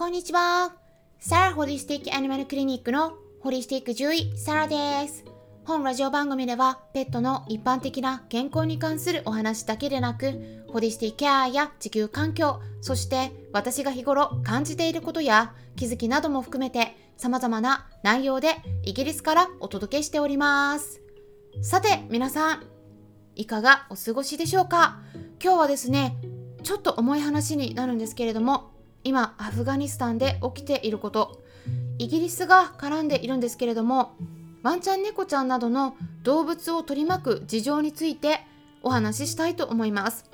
こんにちは。サラホリスティックアニマルクリニックのホリスティック獣医サラです。本ラジオ番組ではペットの一般的な健康に関するお話だけでなく、ホリスティックケアや地球環境、そして私が日頃感じていることや気づきなども含めて様々な内容でイギリスからお届けしております。さて皆さん、いかがお過ごしでしょうか？今日はですね、ちょっと重い話になるんですけれども、今アフガニスタンで起きていること。イギリスが絡んでいるんですけれどもワンちゃん猫ちゃんなどの動物を取り巻く事情についてお話ししたいと思います。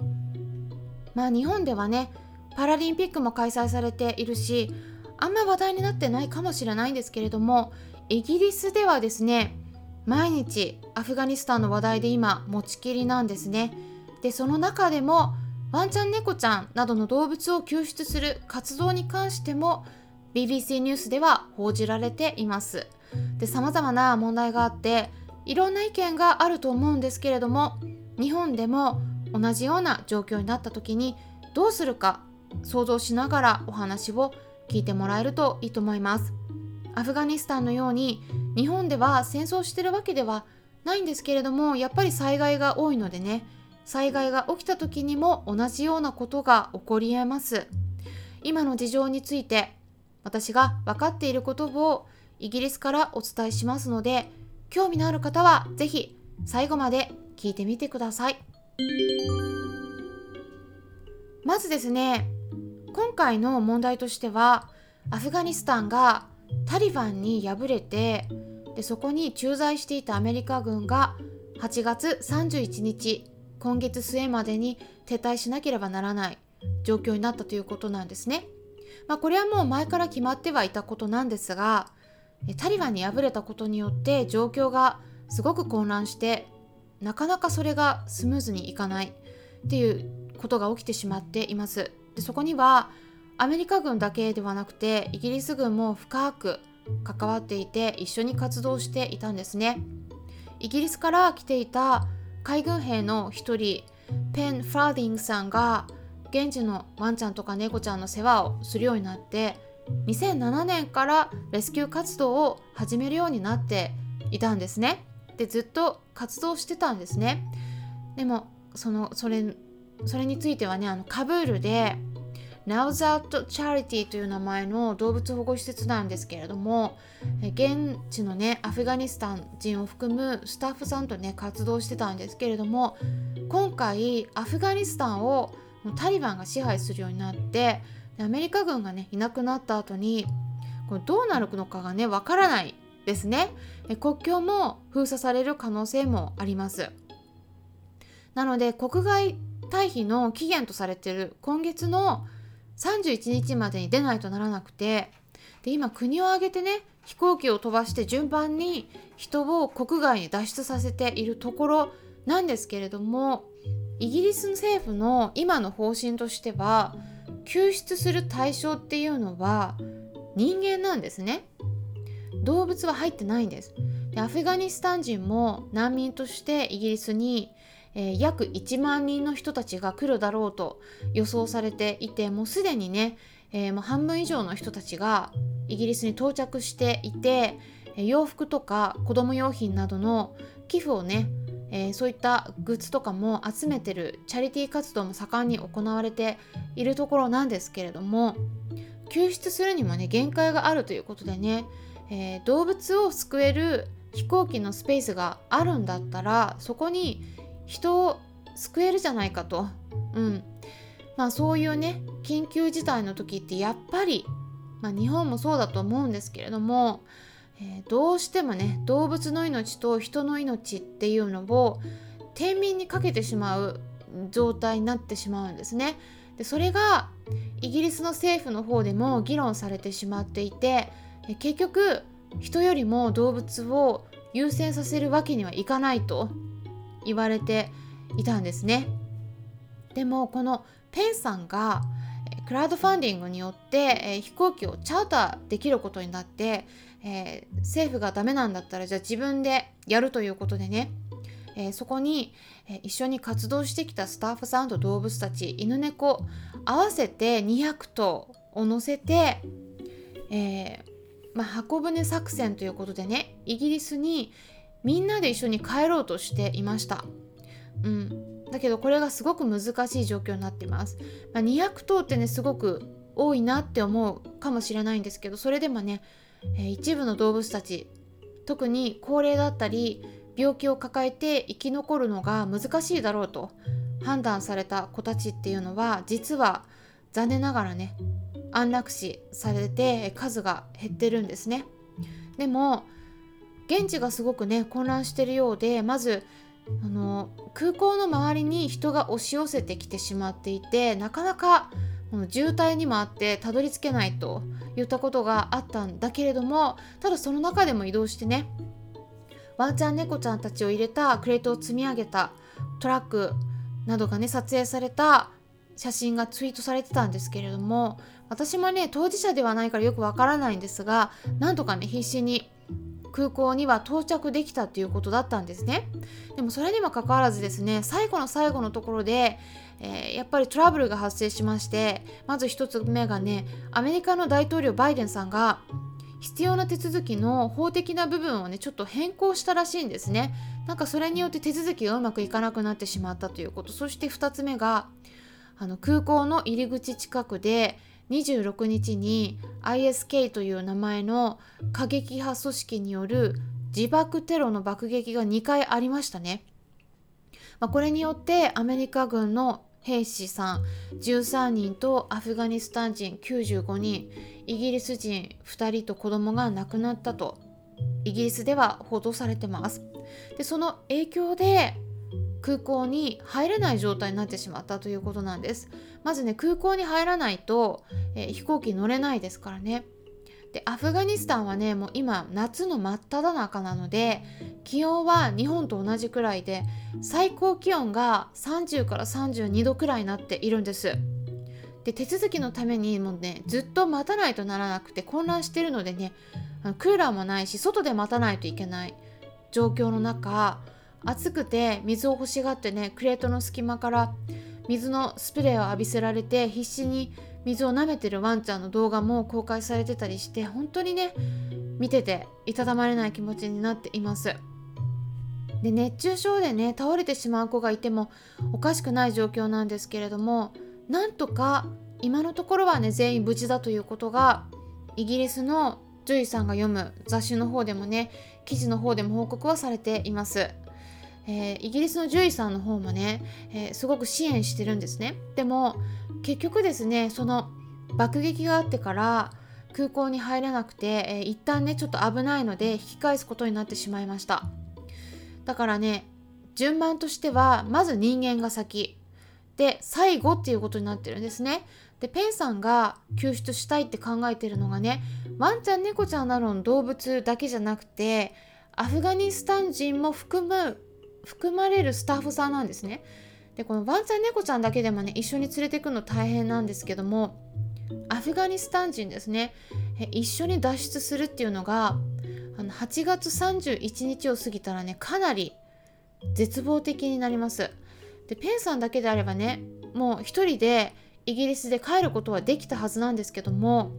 まあ日本ではねパラリンピックも開催されているしあんま話題になってないかもしれないんですけれどもイギリスではですね毎日アフガニスタンの話題で今持ちきりなんですね。でその中でもワンちゃん猫ちゃんなどの動物を救出する活動に関しても BBC ニュースでは報じられています。で様々な問題があっていろんな意見があると思うんですけれども日本でも同じような状況になった時にどうするか想像しながらお話を聞いてもらえるといいと思います。アフガニスタンのように日本では戦争してるわけではないんですけれどもやっぱり災害が多いのでね災害が起きた時にも同じようなことが起こりえます。今の事情について私が分かっていることをイギリスからお伝えしますので興味のある方は是非最後まで聞いてみてください。まずですね今回の問題としてはアフガニスタンがタリバンに敗れてでそこに駐在していたアメリカ軍が8月31日今月末までに撤退しなければならない状況になったということなんですね。まあ、これはもう前から決まってはいたことなんですがタリバンに敗れたことによって状況がすごく混乱してなかなかそれがスムーズにいかないっていうことが起きてしまっています。でそこにはアメリカ軍だけではなくてイギリス軍も深く関わっていて一緒に活動していたんですね。イギリスから来ていた海軍兵の一人ペン・ファーディングさんが現地のワンちゃんとか猫ちゃんの世話をするようになって2007年からレスキュー活動を始めるようになっていたんですね。でずっと活動してたんですね。でもそのそれそれについてはねあのカブールで Nowzat Charity という名前の動物保護施設なんですけれども現地のねアフガニスタン人を含むスタッフさんとね活動してたんですけれども今回アフガニスタンをタリバンが支配するようになってアメリカ軍がねいなくなった後にこれどうなるのかがねわからないですね。国境も封鎖される可能性もあります。なので国外退避の期限とされている今月の31日までに出ないとならなくてで今国を挙げてね飛行機を飛ばして順番に人を国外に脱出させているところなんですけれどもイギリス政府の今の方針としては救出する対象っていうのは人間なんですね。動物は入ってないんです。でアフガニスタン人も難民としてイギリスにえー、約1万人の人たちが来るだろうと予想されていてもうすでにね、えー、もう半分以上の人たちがイギリスに到着していて洋服とか子供用品などの寄付をね、えー、そういったグッズとかも集めてるチャリティー活動も盛んに行われているところなんですけれども救出するにもね限界があるということでね、え、動物を救える飛行機のスペースがあるんだったらそこに人を救えるじゃないかと。うん。まあそういうね、緊急事態の時ってやっぱり、まあ日本もそうだと思うんですけれども、えー、どうしてもね、動物の命と人の命っていうのを天秤にかけてしまう状態になってしまうんですね。でそれがイギリスの政府の方でも議論されてしまっていて結局人よりも動物を優先させるわけにはいかないと言われていたんですね。でもこのペンさんがクラウドファンディングによって、えー、飛行機をチャーターできることになって、えー、政府がダメなんだったらじゃあ自分でやるということでね、えー、そこに、え一緒に活動してきたスタッフさんと動物たち犬猫合わせて200頭を乗せて、え、まあ、箱舟作戦ということでねイギリスにみんなで一緒に帰ろうとしていました。うん、だけどこれがすごく難しい状況になっています。まあ、200頭ってねすごく多いなって思うかもしれないんですけどそれでもね、えー、一部の動物たち特に高齢だったり病気を抱えて生き残るのが難しいだろうと判断された子たちっていうのは実は残念ながらね安楽死されて数が減ってるんですね。でも現地がすごくね混乱してるようでまずあの空港の周りに人が押し寄せてきてしまっていてなかなかこの渋滞にもあってたどり着けないといったことがあったんだけれどもただその中でも移動してねワンちゃん猫ちゃんたちを入れたクレートを積み上げたトラックなどがね撮影された写真がツイートされてたんですけれども私もね当事者ではないからよくわからないんですがなんとかね必死に空港には到着できたっていうことだったんですね。でもそれにもかかわらずですね最後の最後のところで、えー、やっぱりトラブルが発生しましてまず1つ目がねアメリカの大統領バイデンさんが必要な手続きの法的な部分をねちょっと変更したらしいんですね。なんかそれによって手続きがうまくいかなくなってしまったということ。そして2つ目があの空港の入り口近くで26日に ISK という名前の過激派組織による自爆テロの爆撃が2回ありましたね。まあ、これによってアメリカ軍の兵士さん13人とアフガニスタン人95人イギリス人2人と子供が亡くなったとイギリスでは報道されてます。でその影響で空港に入れない状態になってしまったということなんです。まずね空港に入らないと、えー、飛行機乗れないですからね。でアフガニスタンはねもう今夏の真っ只中なので気温は日本と同じくらいで最高気温が30から32度くらいになっているんです。で手続きのためにもうねずっと待たないとならなくて混乱してるのでねクーラーもないし外で待たないといけない状況の中暑くて水を欲しがってねクレートの隙間から水のスプレーを浴びせられて必死に水を舐めてるワンちゃんの動画も公開されてたりして本当にね見てていたたまれない気持ちになっています。で熱中症でね倒れてしまう子がいてもおかしくない状況なんですけれどもなんとか今のところはね全員無事だということがイギリスの獣医さんが読む雑誌の方でもね記事の方でも報告はされています。えー、イギリスの獣医さんの方もね、えー、すごく支援してるんですね。でも結局ですねその爆撃があってから空港に入れなくて、えー、一旦ねちょっと危ないので引き返すことになってしまいました。だからね順番としてはまず人間が先。で最後っていうことになってるんですね。でペンさんが救出したいって考えてるのがねワンちゃん猫ちゃんなどの動物だけじゃなくてアフガニスタン人も含む含まれるスタッフさんなんですね。でこのワンちゃん猫ちゃんだけでもね一緒に連れてくの大変なんですけどもアフガニスタン人ですね一緒に脱出するっていうのがあの8月31日を過ぎたらねかなり絶望的になります。でペンさんだけであればねもう一人でイギリスで帰ることはできたはずなんですけども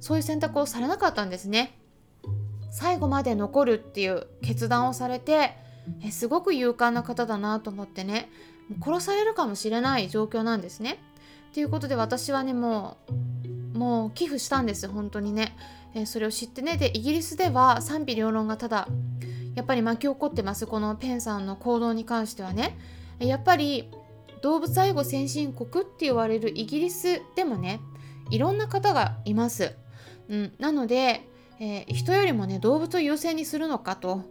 そういう選択をされなかったんですね。最後まで残るっていう決断をされてえすごく勇敢な方だなと思ってね。殺されるかもしれない状況なんですね。ということで私はねもうもう寄付したんです本当にね、えそれを知ってね。でイギリスでは賛否両論がただやっぱり巻き起こってますこのペンさんの行動に関してはね。やっぱり動物愛護先進国って言われるイギリスでもねいろんな方がいます、うん、なので、えー、人よりもね動物を優先にするのかと。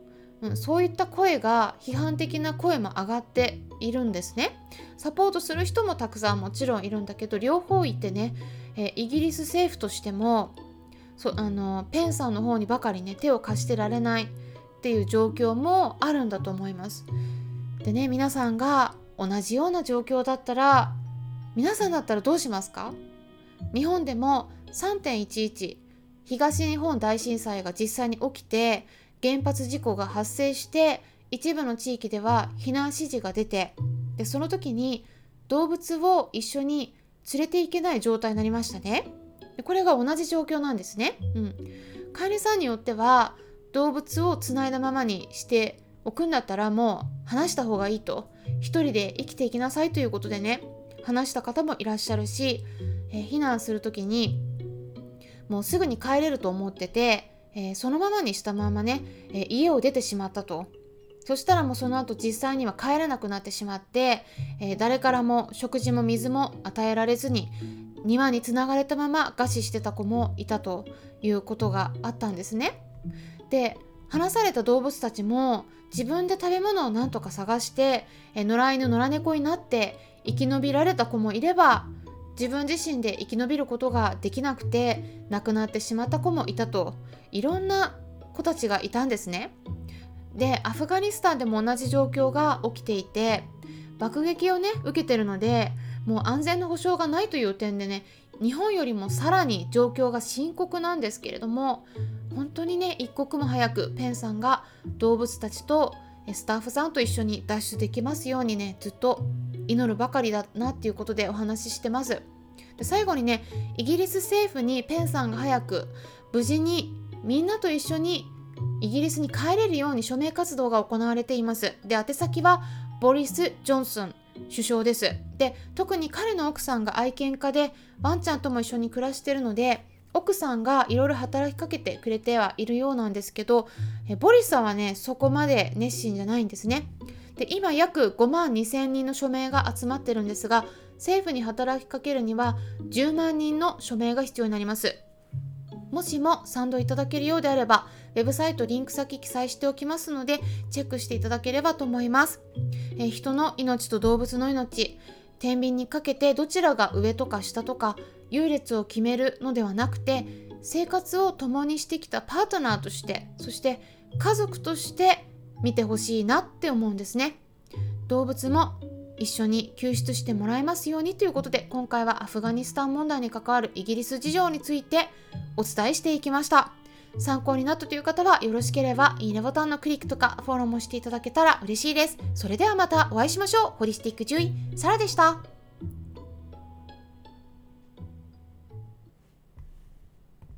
うん、そういった声が批判的な声も上がっているんですね。サポートする人もたくさんもちろんいるんだけど両方いてね、えイギリス政府としてもそあのペンさんの方にばかりね手を貸してられないっていう状況もあるんだと思います。でね皆さんが同じような状況だったら皆さんだったらどうしますか？日本でも3.11東日本大震災が実際に起きて原発事故が発生して一部の地域では避難指示が出てでその時に動物を一緒に連れていけない状態になりましたね。これが同じ状況なんですね。うん、飼いさんによっては動物をつないだままにしておくんだったらもう話した方がいいと一人で生きていきなさいということでね話した方もいらっしゃるし、えー、避難する時にもうすぐに帰れると思ってて、えー、そのままにしたままね、えー、家を出てしまったとそしたらもうその後実際には帰れなくなってしまって、え誰からも食事も水も与えられずに庭につながれたまま餓死してた子もいたということがあったんですね。で話された動物たちも自分で食べ物を何とか探してえ野良犬野良猫になって生き延びられた子もいれば自分自身で生き延びることができなくて亡くなってしまった子もいたといろんな子たちがいたんですね。でアフガニスタンでも同じ状況が起きていて爆撃をね受けてるのでもう安全の保障がないという点でね日本よりもさらに状況が深刻なんですけれども本当にね一刻も早くペンさんが動物たちとスタッフさんと一緒に脱出できますようにねずっと祈るばかりだなっていうことでお話ししてます。で最後にねイギリス政府にペンさんが早く無事にみんなと一緒にイギリスに帰れるように署名活動が行われています。で宛先はボリス・ジョンソン首相です。で特に彼の奥さんが愛犬家でワンちゃんとも一緒に暮らしてるので奥さんがいろいろ働きかけてくれてはいるようなんですけどボリスさんはねそこまで熱心じゃないんですね。で今約5万2000人の署名が集まってるんですが政府に働きかけるには10万人の署名が必要になります。もしも賛同いただけるようであればウェブサイトリンク先記載しておきますのでチェックしていただければと思います、え人の命と動物の命天秤にかけてどちらが上とか下とか優劣を決めるのではなくて生活を共にしてきたパートナーとしてそして家族として見てほしいなって思うんですね。動物も一緒に救出してもらえますようにということで今回はアフガニスタン問題に関わるイギリス事情についてお伝えしていきました。参考になったという方はよろしければいいねボタンのクリックとかフォローもしていただけたら嬉しいです。それではまたお会いしましょう。ホリスティック獣医サラでした。